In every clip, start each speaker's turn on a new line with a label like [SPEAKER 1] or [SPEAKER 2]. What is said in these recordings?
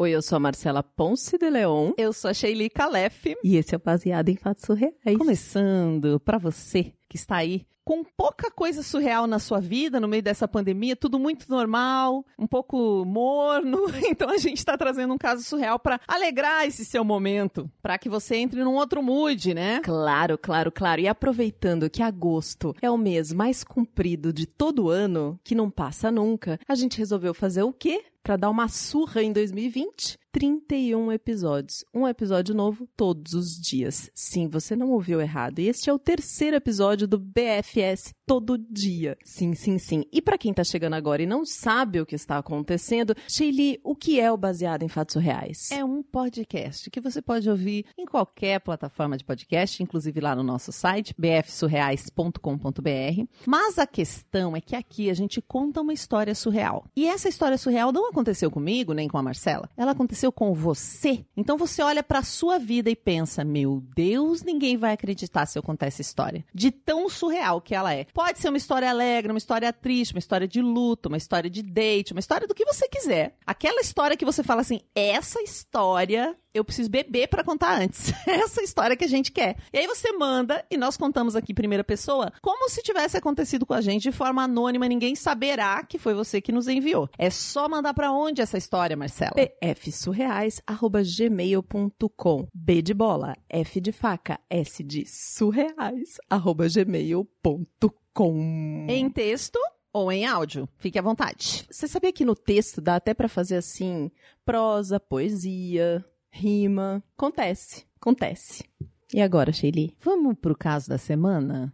[SPEAKER 1] Oi, eu sou a Marcela Ponce de Leon.
[SPEAKER 2] Eu sou a Sheili Calef.
[SPEAKER 1] E esse é o Baseado em Fatos Surreais.
[SPEAKER 2] Começando para você que está aí com pouca coisa surreal na sua vida no meio dessa pandemia, tudo muito normal, um pouco morno. Então a gente está trazendo um caso surreal para alegrar esse seu momento, para que você entre num outro mood, né?
[SPEAKER 1] Claro, claro, claro. E aproveitando que agosto é o mês mais comprido de todo ano, que não passa nunca, a gente resolveu fazer o quê? Para dar uma surra em 2020? 31 episódios. Um episódio novo todos os dias. Sim, você não ouviu errado. E este é o terceiro episódio do BFS todo dia. Sim, sim, sim. E para quem tá chegando agora e não sabe o que está acontecendo, Sheili, o que é o Baseado em Fatos Reais?
[SPEAKER 2] É um podcast que você pode ouvir em qualquer plataforma de podcast, inclusive lá no nosso site, bfsurreais.com.br. Mas a questão é que aqui a gente conta uma história surreal. E essa história surreal não aconteceu comigo, nem com a Marcela. Ela aconteceu com você. Então você olha para sua vida e pensa: "Meu Deus, ninguém vai acreditar se eu contar essa história". De tão surreal que ela é. Pode ser uma história alegre, uma história triste, uma história de luto, uma história de date, uma história do que você quiser. Aquela história que você fala assim: "Essa história eu preciso beber para contar antes. Essa história que a gente quer. E aí você manda e nós contamos aqui primeira pessoa, como se tivesse acontecido com a gente de forma anônima, ninguém saberá que foi você que nos enviou. É só mandar para onde essa história, Marcela?
[SPEAKER 1] bfsurreais@gmail.com. B de bola, F de faca, S de surreais@gmail.com.
[SPEAKER 2] Em texto ou em áudio. Fique à vontade.
[SPEAKER 1] Você sabia que no texto dá até para fazer assim, prosa, poesia, rima. Acontece, acontece. E agora, Sheili?
[SPEAKER 2] Vamos pro caso da semana?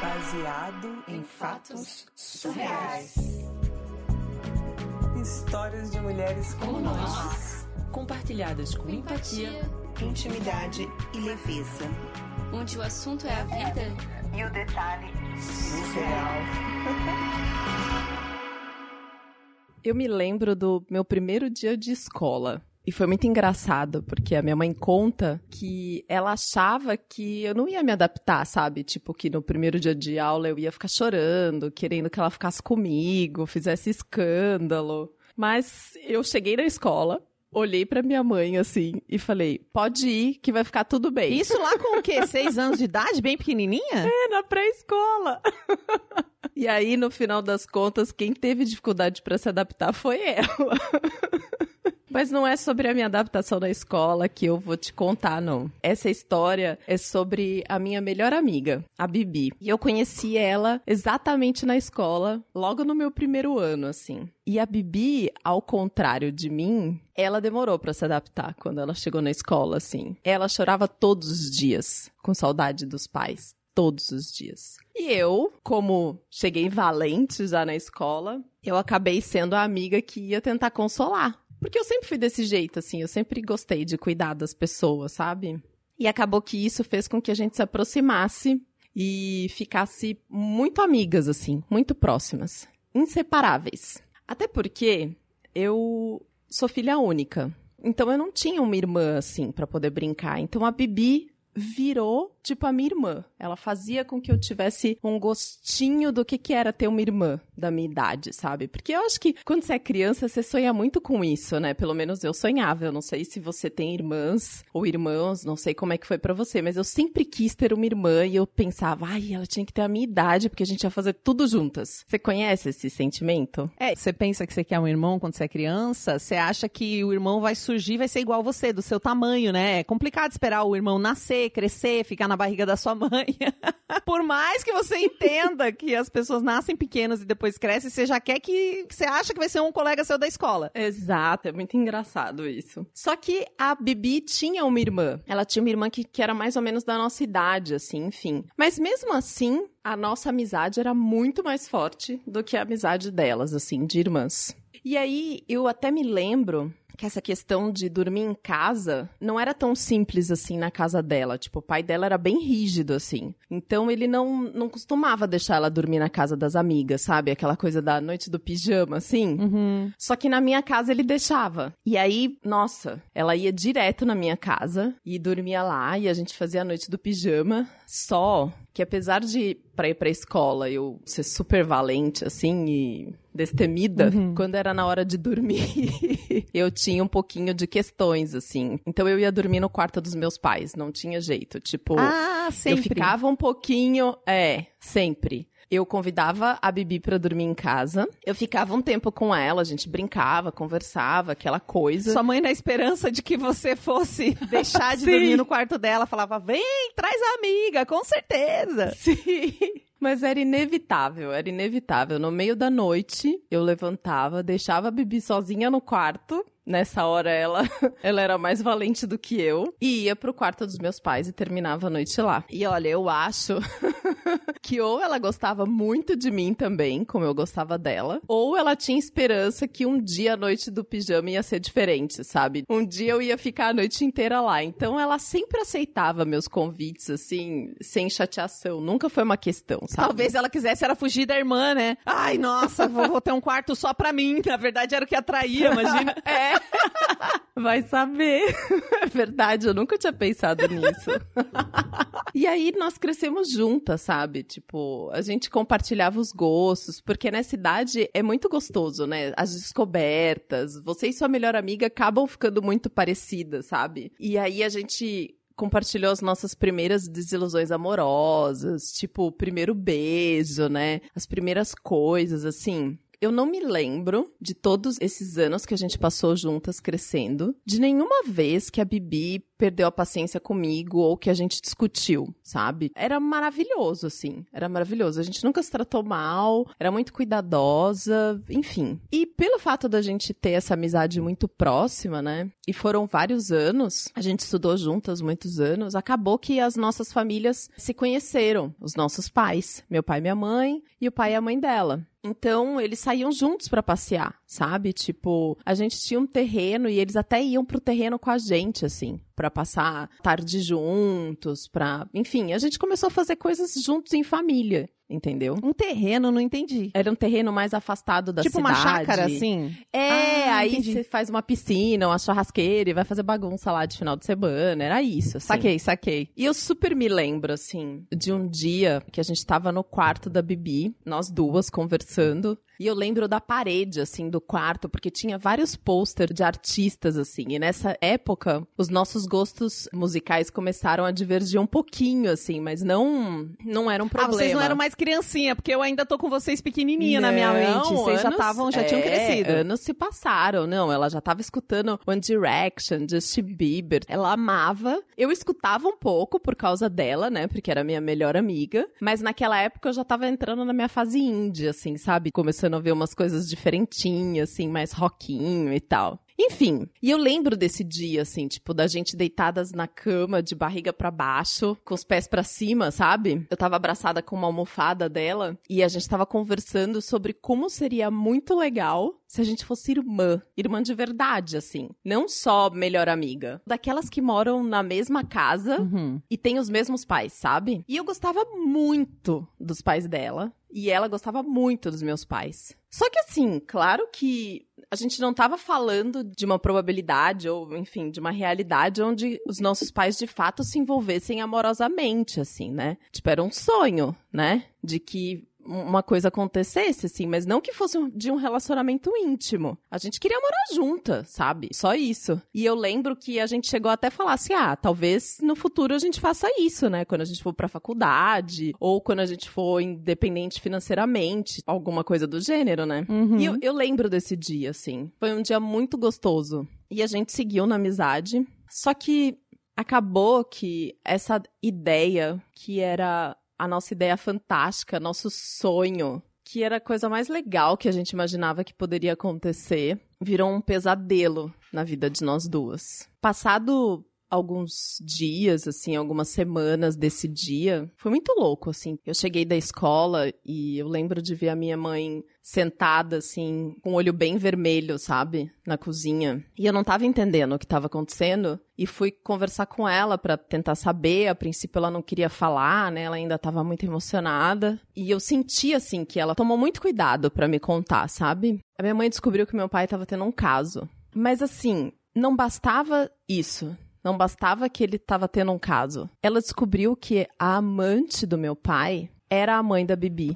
[SPEAKER 3] Baseado em fatos surreais. Histórias de mulheres como nós,
[SPEAKER 4] compartilhadas com empatia,
[SPEAKER 3] intimidade e leveza.
[SPEAKER 5] Onde o assunto é a vida
[SPEAKER 3] e o detalhe surreal.
[SPEAKER 1] Eu me lembro do meu primeiro dia de escola. E foi muito engraçado, porque a minha mãe conta que ela achava que eu não ia me adaptar, sabe? Tipo, que no primeiro dia de aula eu ia ficar chorando, querendo que ela ficasse comigo, fizesse escândalo. Mas eu cheguei na escola, olhei pra minha mãe assim e falei: pode ir, que vai ficar tudo bem.
[SPEAKER 2] Isso lá com o quê? Seis anos de idade, bem pequenininha?
[SPEAKER 1] É, na pré-escola. e aí, no final das contas, quem teve dificuldade para se adaptar foi ela. Mas não é sobre a minha adaptação na escola que eu vou te contar, não. Essa história é sobre a minha melhor amiga, a Bibi. E eu conheci ela exatamente na escola, logo no meu primeiro ano, assim. E a Bibi, ao contrário de mim, ela demorou para se adaptar quando ela chegou na escola, assim. Ela chorava todos os dias, com saudade dos pais todos os dias. E eu, como cheguei valente já na escola, eu acabei sendo a amiga que ia tentar consolar. Porque eu sempre fui desse jeito, assim, eu sempre gostei de cuidar das pessoas, sabe? E acabou que isso fez com que a gente se aproximasse e ficasse muito amigas, assim, muito próximas, inseparáveis. Até porque eu sou filha única. Então eu não tinha uma irmã assim para poder brincar. Então a Bibi virou tipo a minha irmã. Ela fazia com que eu tivesse um gostinho do que que era ter uma irmã da minha idade, sabe? Porque eu acho que quando você é criança, você sonha muito com isso, né? Pelo menos eu sonhava. Eu não sei se você tem irmãs ou irmãos, não sei como é que foi para você, mas eu sempre quis ter uma irmã e eu pensava, ai, ela tinha que ter a minha idade porque a gente ia fazer tudo juntas. Você conhece esse sentimento?
[SPEAKER 2] É, você pensa que você quer um irmão quando você é criança, você acha que o irmão vai surgir, vai ser igual você, do seu tamanho, né? É complicado esperar o irmão nascer, crescer, ficar na barriga da sua mãe. Por mais que você entenda que as pessoas nascem pequenas e depois crescem, você já quer que, você acha que vai ser um colega seu da escola.
[SPEAKER 1] Exato, é muito engraçado isso. Só que a Bibi tinha uma irmã. Ela tinha uma irmã que, que era mais ou menos da nossa idade, assim, enfim. Mas mesmo assim, a nossa amizade era muito mais forte do que a amizade delas, assim, de irmãs. E aí, eu até me lembro que essa questão de dormir em casa não era tão simples assim na casa dela. Tipo, o pai dela era bem rígido, assim. Então ele não, não costumava deixar ela dormir na casa das amigas, sabe? Aquela coisa da noite do pijama, assim.
[SPEAKER 2] Uhum.
[SPEAKER 1] Só que na minha casa ele deixava. E aí, nossa, ela ia direto na minha casa e dormia lá e a gente fazia a noite do pijama. Só que apesar de para ir pra escola eu ser super valente assim e destemida, quando era na hora de dormir, eu tinha um pouquinho de questões assim. Então eu ia dormir no quarto dos meus pais, não tinha jeito, tipo,
[SPEAKER 2] Ah, sempre.
[SPEAKER 1] eu ficava um pouquinho, é, sempre. Eu convidava a Bibi pra dormir em casa. Eu ficava um tempo com ela, a gente brincava, conversava, aquela coisa.
[SPEAKER 2] Sua mãe, na esperança de que você fosse deixar de dormir no quarto dela, falava: vem, traz a amiga, com certeza.
[SPEAKER 1] Sim. Mas era inevitável, era inevitável. No meio da noite, eu levantava, deixava a Bibi sozinha no quarto. Nessa hora ela, ela era mais valente do que eu. E ia pro quarto dos meus pais e terminava a noite lá. E olha, eu acho que ou ela gostava muito de mim também, como eu gostava dela, ou ela tinha esperança que um dia a noite do pijama ia ser diferente, sabe? Um dia eu ia ficar a noite inteira lá. Então ela sempre aceitava meus convites, assim, sem chateação. Nunca foi uma questão, sabe?
[SPEAKER 2] Talvez ela quisesse era fugir da irmã, né? Ai, nossa, vou, vou ter um quarto só pra mim. Na verdade, era o que atraía, imagina.
[SPEAKER 1] É. Vai saber. É verdade, eu nunca tinha pensado nisso. e aí nós crescemos juntas, sabe? Tipo, a gente compartilhava os gostos, porque nessa idade é muito gostoso, né? As descobertas, você e sua melhor amiga acabam ficando muito parecidas, sabe? E aí a gente compartilhou as nossas primeiras desilusões amorosas, tipo, o primeiro beijo, né? As primeiras coisas, assim. Eu não me lembro de todos esses anos que a gente passou juntas crescendo, de nenhuma vez que a Bibi perdeu a paciência comigo ou que a gente discutiu, sabe? Era maravilhoso, assim. Era maravilhoso. A gente nunca se tratou mal, era muito cuidadosa, enfim. E pelo fato da gente ter essa amizade muito próxima, né? E foram vários anos, a gente estudou juntas muitos anos, acabou que as nossas famílias se conheceram, os nossos pais, meu pai e minha mãe, e o pai e a mãe dela. Então, eles saíam juntos pra passear, sabe? Tipo, a gente tinha um terreno e eles até iam pro terreno com a gente, assim, pra passar tarde juntos, pra. Enfim, a gente começou a fazer coisas juntos em família, entendeu?
[SPEAKER 2] Um terreno, não entendi.
[SPEAKER 1] Era um terreno mais afastado da
[SPEAKER 2] tipo
[SPEAKER 1] cidade.
[SPEAKER 2] uma chácara, assim?
[SPEAKER 1] É,
[SPEAKER 2] Ah,
[SPEAKER 1] aí
[SPEAKER 2] entendi.
[SPEAKER 1] você faz uma piscina, uma churrasqueira e vai fazer bagunça lá de final de semana. Era isso, assim.
[SPEAKER 2] Saquei, saquei.
[SPEAKER 1] E eu super me lembro, assim, de um dia que a gente tava no quarto da Bibi, nós duas conversando. E eu lembro da parede, assim, do quarto, porque tinha vários pôster de artistas, assim. E nessa época, os nossos gostos musicais começaram a divergir um pouquinho, assim, mas não, não era um
[SPEAKER 2] Ah,
[SPEAKER 1] problema.
[SPEAKER 2] vocês não eram mais criancinha, porque eu ainda tô com vocês pequenininha na minha mente.
[SPEAKER 1] Não,
[SPEAKER 2] Vocês já estavam, já tinham
[SPEAKER 1] é,
[SPEAKER 2] crescido.
[SPEAKER 1] Anos se passaram, não. Ela já tava escutando One Direction, Justin Bieber. Ela amava. Eu escutava um pouco por causa dela, né? Porque era minha melhor amiga. Mas naquela época eu já tava entrando na minha fase indie, assim, sabe? Começando a ver umas coisas diferentinhas, assim, mais rockinho e tal. Enfim, e eu lembro desse dia, assim, tipo, da gente deitadas na cama, de barriga pra baixo, com os pés pra cima, sabe? Eu tava abraçada com uma almofada dela e a gente tava conversando sobre como seria muito legal se a gente fosse irmã. Irmã de verdade, assim. Não só melhor amiga. Daquelas que moram na mesma casa
[SPEAKER 2] Uhum.
[SPEAKER 1] e tem os mesmos pais, sabe? E eu gostava muito dos pais dela. E ela gostava muito dos meus pais. Só que assim, claro que a gente não tava falando de uma probabilidade ou, enfim, de uma realidade onde os nossos pais de fato se envolvessem amorosamente, assim, né? Tipo, era um sonho, né? De que uma coisa acontecesse, assim, mas não que fosse de um relacionamento íntimo. A gente queria morar junta, sabe? Só isso. E eu lembro que a gente chegou até a falar assim: ah, talvez no futuro a gente faça isso, né? Quando a gente for pra faculdade, ou quando a gente for independente financeiramente, alguma coisa do gênero, né?
[SPEAKER 2] Uhum.
[SPEAKER 1] E eu, eu lembro desse dia, assim. Foi um dia muito gostoso. E a gente seguiu na amizade. Só que acabou que essa ideia, que era a nossa ideia fantástica, nosso sonho, que era a coisa mais legal que a gente imaginava que poderia acontecer, virou um pesadelo na vida de nós duas. Passado alguns dias, assim, algumas semanas desse dia, foi muito louco, assim. Eu cheguei da escola e eu lembro de ver a minha mãe sentada, assim, com o olho bem vermelho, sabe? Na cozinha. E eu não tava entendendo o que tava acontecendo. E fui conversar com ela pra tentar saber. A princípio ela não queria falar, né? Ela ainda tava muito emocionada. E eu senti, assim, que ela tomou muito cuidado pra me contar, sabe? A minha mãe descobriu que meu pai tava tendo um caso. Mas, assim, não bastava isso Não bastava que ele estava tendo um caso. Ela descobriu que a amante do meu pai era a mãe da Bibi.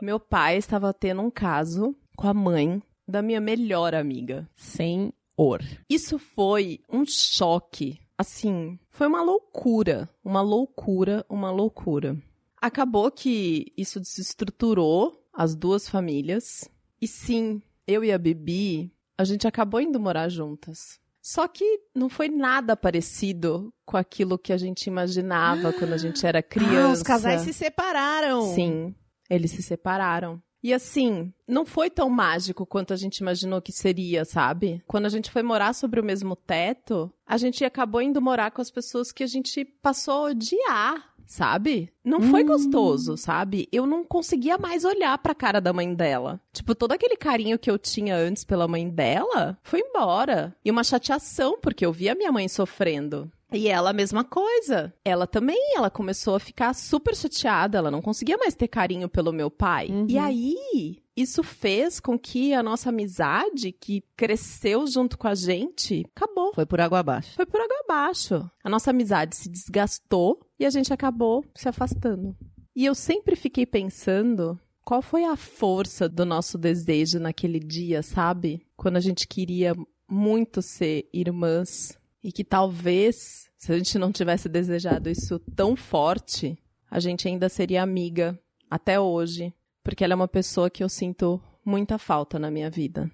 [SPEAKER 1] Meu pai estava tendo um caso com a mãe da minha melhor amiga.
[SPEAKER 2] Senhor.
[SPEAKER 1] Isso foi um choque. Assim, foi uma loucura. Uma loucura, uma loucura. Acabou que isso desestruturou as duas famílias. E sim, eu e a Bibi, a gente acabou indo morar juntas. Só que não foi nada parecido com aquilo que a gente imaginava quando a gente era criança.
[SPEAKER 2] Ah, os casais se separaram.
[SPEAKER 1] Sim, eles se separaram. E assim, não foi tão mágico quanto a gente imaginou que seria, sabe? Quando a gente foi morar sobre o mesmo teto, a gente acabou indo morar com as pessoas que a gente passou a odiar, sabe? Não foi gostoso, sabe? Eu não conseguia mais olhar pra cara da mãe dela. Tipo, todo aquele carinho que eu tinha antes pela mãe dela foi embora. E uma chateação, porque eu via a minha mãe sofrendo. E ela, a mesma coisa. Ela também, ela começou a ficar super chateada. Ela não conseguia mais ter carinho pelo meu pai. E aí, isso fez com que a nossa amizade, que cresceu junto com a gente, acabou.
[SPEAKER 2] Foi por água abaixo.
[SPEAKER 1] Foi por água abaixo. A nossa amizade se desgastou e a gente acabou se afastando. E eu sempre fiquei pensando qual foi a força do nosso desejo naquele dia, sabe? Quando a gente queria muito ser irmãs e que talvez, se a gente não tivesse desejado isso tão forte, a gente ainda seria amiga até hoje, porque ela é uma pessoa que eu sinto muita falta na minha vida.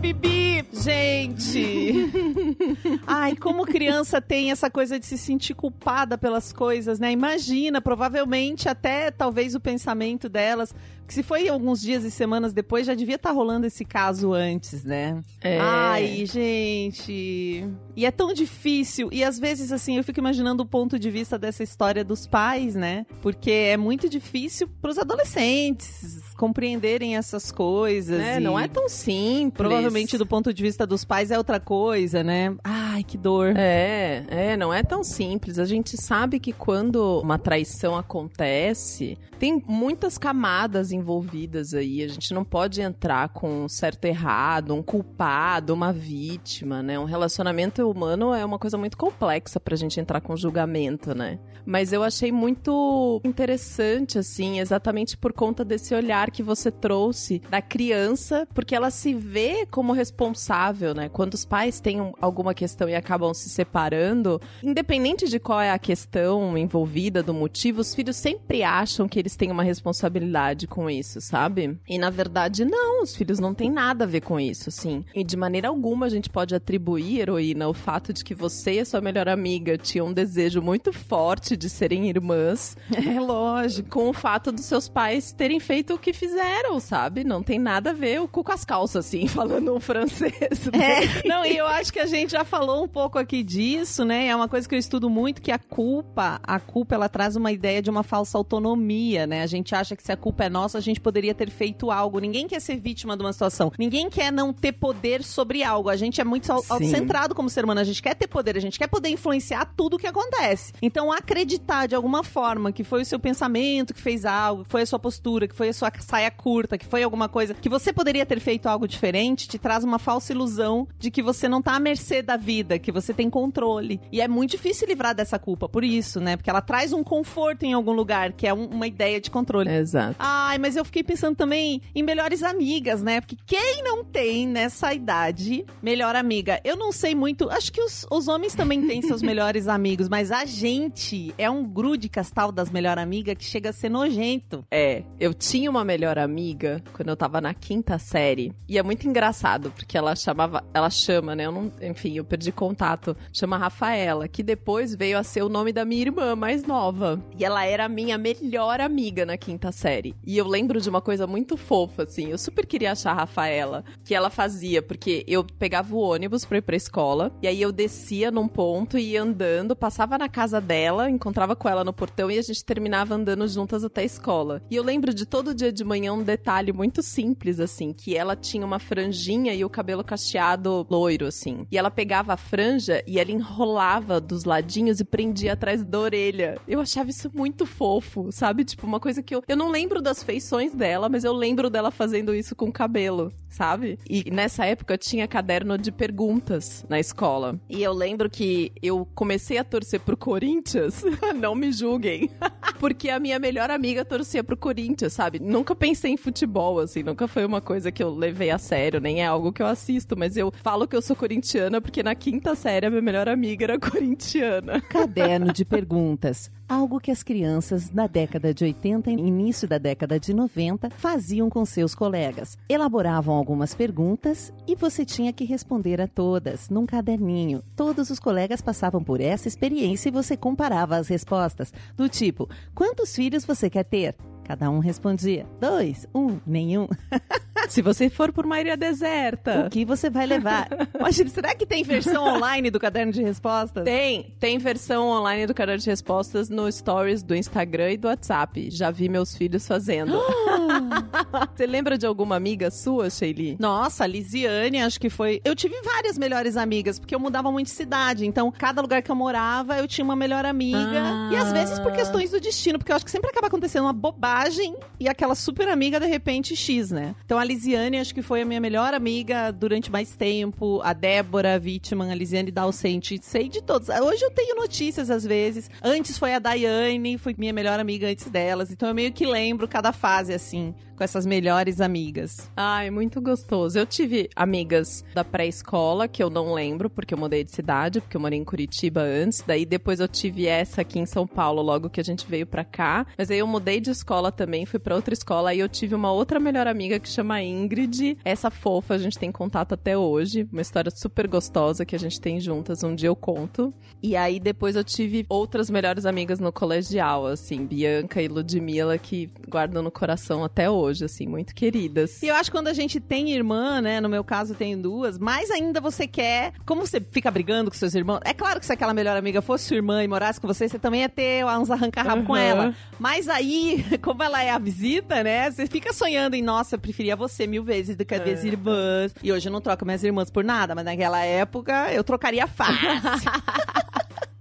[SPEAKER 2] Bibi! Gente! Ai, como criança tem essa coisa de se sentir culpada pelas coisas, né? Imagina, provavelmente até talvez o pensamento delas. Que se foi alguns dias e semanas depois, já devia estar rolando esse caso antes, né?
[SPEAKER 1] É.
[SPEAKER 2] Ai, gente. E é tão difícil. E às vezes, assim, eu fico imaginando o ponto de vista dessa história dos pais, né? Porque é muito difícil para os adolescentes compreenderem essas coisas.
[SPEAKER 1] É,
[SPEAKER 2] e
[SPEAKER 1] não é tão simples.
[SPEAKER 2] Provavelmente do ponto de vista dos pais é outra coisa, né? Ai, que dor.
[SPEAKER 1] É, é, não é tão simples. A gente sabe que quando uma traição acontece, tem muitas camadas envolvidas aí. A gente não pode entrar com um certo errado, um culpado, uma vítima, né? Um relacionamento humano é uma coisa muito complexa pra gente entrar com julgamento, né? Mas eu achei muito interessante, assim, exatamente por conta desse olhar que você trouxe da criança, porque ela se vê como responsável, né? Quando os pais têm um- alguma questão e acabam se separando, independente de qual é a questão envolvida, do motivo, os filhos sempre acham que eles têm uma responsabilidade com isso, sabe? E na verdade, não, os filhos não têm nada a ver com isso, assim. E de maneira alguma a gente pode atribuir, heroína, o fato de que você e a sua melhor amiga tinham um desejo muito forte de serem irmãs
[SPEAKER 2] É lógico.
[SPEAKER 1] com o fato dos seus pais terem feito o que fizeram, sabe? Não tem nada a ver o cu com as calças, assim, falando um francês. né?
[SPEAKER 2] É, não, e eu acho que a gente já falou um pouco aqui disso, né? É uma coisa que eu estudo muito, que a culpa, a culpa, ela traz uma ideia de uma falsa autonomia, né? A gente acha que se a culpa é nossa, a gente poderia ter feito algo. Ninguém quer ser vítima de uma situação. Ninguém quer não ter poder sobre algo. A gente é muito autocentrado como ser humano. A gente quer ter poder, a gente quer poder influenciar tudo o que acontece. Então, acreditar de alguma forma que foi o seu pensamento que fez algo, que foi a sua postura, que foi a sua saia curta, que foi alguma coisa que você poderia ter feito algo diferente, te traz uma falsa ilusão de que você não tá à mercê da vida, que você tem controle. E é muito difícil livrar dessa culpa por isso, né? Porque ela traz um conforto em algum lugar, que é um- uma ideia de controle.
[SPEAKER 1] Exato.
[SPEAKER 2] Ai, mas eu fiquei pensando também em melhores amigas, né? Porque quem não tem nessa idade melhor amiga? Eu não sei muito. Acho que os, os homens também têm seus melhores amigos, mas a gente é um grude castal das melhor amigas que chega a ser nojento.
[SPEAKER 1] É, eu tinha uma melhor amiga quando eu tava na quinta série. E é muito engraçado, porque ela chamava. Ela chama, né? Eu não, enfim, eu perdi contato. Chama Rafaela, que depois veio a ser o nome da minha irmã mais nova. E ela era a minha melhor amiga na quinta série. E eu lembro de uma coisa muito fofa, assim. Eu super queria achar a Rafaela, que ela fazia, porque eu pegava o ônibus pra ir pra escola. E aí eu descia num ponto e ia andando, passava na casa dela, encontrava com ela no portão e a gente terminava andando juntas até a escola. E eu lembro de todo dia de manhã um detalhe muito simples, assim, que ela tinha uma franjinha e o cabelo cacheado loiro, assim. E ela pegava franja e ela enrolava dos ladinhos e prendia atrás da orelha. Eu achava isso muito fofo, sabe? Tipo, uma coisa que eu. Eu não lembro das feições dela, mas eu lembro dela fazendo isso com o cabelo, sabe? E nessa época tinha caderno de perguntas na escola. E eu lembro que eu comecei a torcer pro Corinthians. não me julguem. Porque a minha melhor amiga torcia pro Corinthians, sabe? Nunca pensei em futebol, assim, nunca foi uma coisa que eu levei a sério, nem é algo que eu assisto, mas eu falo que eu sou corintiana porque na quinta série a minha melhor amiga era corintiana.
[SPEAKER 2] Caderno de perguntas. Algo que as crianças na década de 80 e início da década de 90 faziam com seus colegas. Elaboravam algumas perguntas e você tinha que responder a todas, num caderninho. Todos os colegas passavam por essa experiência e você comparava as respostas, do tipo: quantos filhos você quer ter? Cada um respondia: dois, um, nenhum.
[SPEAKER 1] Se você for por uma ilha deserta.
[SPEAKER 2] O que você vai levar? Imagina, será que tem versão online do caderno de respostas?
[SPEAKER 1] Tem, tem versão online do caderno de respostas no stories do Instagram e do WhatsApp. Já vi meus filhos fazendo. você lembra de alguma amiga sua, Sheili?
[SPEAKER 2] Nossa, a Lisiane, acho que foi. Eu tive várias melhores amigas, porque eu mudava muito de cidade. Então, cada lugar que eu morava, eu tinha uma melhor amiga.
[SPEAKER 1] Ah.
[SPEAKER 2] E às vezes por questões do destino, porque eu acho que sempre acaba acontecendo uma bobagem e aquela super amiga, de repente, X, né? Então, a Lisiane, acho que foi a minha melhor amiga durante mais tempo. A Débora, a vítima, a Lisiane Dalcente. Sei de todos. Hoje eu tenho notícias às vezes. Antes foi a Daiane, foi minha melhor amiga antes delas. Então, eu meio que lembro cada fase, assim, 心 com essas melhores amigas.
[SPEAKER 1] Ai, muito gostoso. Eu tive amigas da pré-escola que eu não lembro, porque eu mudei de cidade, porque eu morei em Curitiba antes. Daí depois eu tive essa aqui em São Paulo, logo que a gente veio pra cá. Mas aí eu mudei de escola também, fui pra outra escola. Aí eu tive uma outra melhor amiga que chama Ingrid. Essa fofa a gente tem contato até hoje. Uma história super gostosa que a gente tem juntas. Um dia eu conto. E aí depois eu tive outras melhores amigas no colegial, assim, Bianca e Ludmilla, que guardam no coração até hoje, assim, muito queridas.
[SPEAKER 2] E eu acho que quando a gente tem irmã, né? No meu caso, tenho duas, mais ainda você quer. Como você fica brigando com seus irmãos? É claro que se aquela melhor amiga fosse sua irmã e morasse com você, você também ia ter uns arranca-rabo com
[SPEAKER 1] Uhum.
[SPEAKER 2] ela. Mas aí, como ela é a visita, né? Você fica sonhando em, nossa, eu preferia você mil vezes do que as minhas irmãs. E hoje eu não troco minhas irmãs por nada, mas naquela época eu trocaria fácil.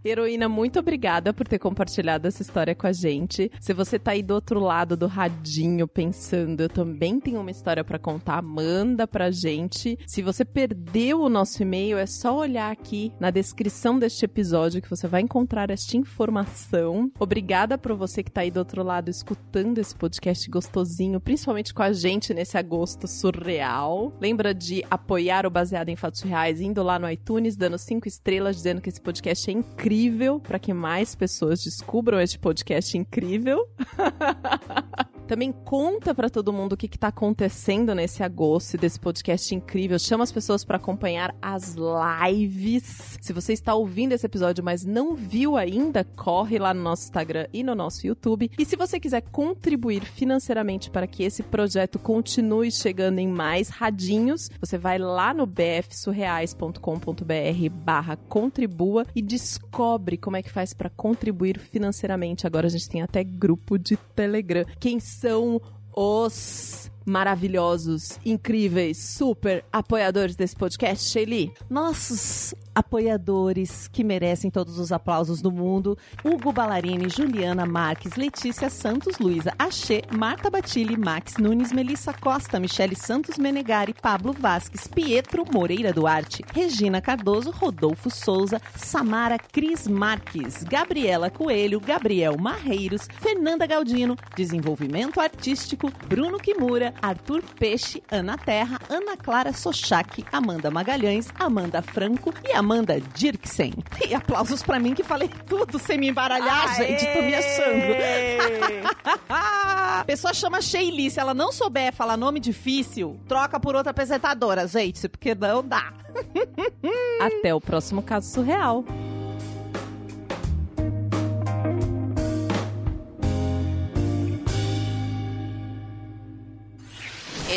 [SPEAKER 1] Heroína, muito obrigada por ter compartilhado essa história com a gente. Se você tá aí do outro lado do radinho pensando, eu também tenho uma história pra contar, manda pra gente. Se você perdeu o nosso e-mail, é só olhar aqui na descrição deste episódio que você vai encontrar esta informação. Obrigada por você que tá aí do outro lado escutando esse podcast gostosinho, principalmente com a gente nesse agosto surreal. Lembra de apoiar o Baseado em Fatos Reais indo lá no iTunes, dando cinco estrelas, dizendo que esse podcast é incrível para que mais pessoas descubram este podcast incrível. Também conta pra todo mundo o que, que tá acontecendo nesse agosto desse podcast incrível. Chama as pessoas pra acompanhar as lives. Se você está ouvindo esse episódio, mas não viu ainda, corre lá no nosso Instagram e no nosso YouTube. E se você quiser contribuir financeiramente para que esse projeto continue chegando em mais radinhos, você vai lá no bfsurreais.com.br barra contribua e descobre como é que faz para contribuir financeiramente. Agora a gente tem até grupo de Telegram. Quem são os maravilhosos, incríveis, super apoiadores desse podcast, Shelly?
[SPEAKER 2] Nossos apoiadores que merecem todos os aplausos do mundo: Hugo Ballarini, Juliana Marques, Letícia Santos, Luísa Axê, Marta Batilli, Max Nunes, Melissa Costa, Michele Santos Menegari, Pablo Vasques, Pietro Moreira Duarte, Regina Cardoso, Rodolfo Souza, Samara Cris Marques, Gabriela Coelho, Gabriel Marreiros, Fernanda Galdino, Desenvolvimento Artístico, Bruno Kimura, Arthur Peixe, Ana Terra, Ana Clara Sochak, Amanda Magalhães, Amanda Franco e Amanda Dirksen. E aplausos pra mim que falei tudo sem me embaralhar, gente. Tô me achando. Pessoa chama Sheili. Se ela não souber falar nome difícil, troca por outra apresentadora, gente, porque não dá.
[SPEAKER 1] Até o próximo caso surreal.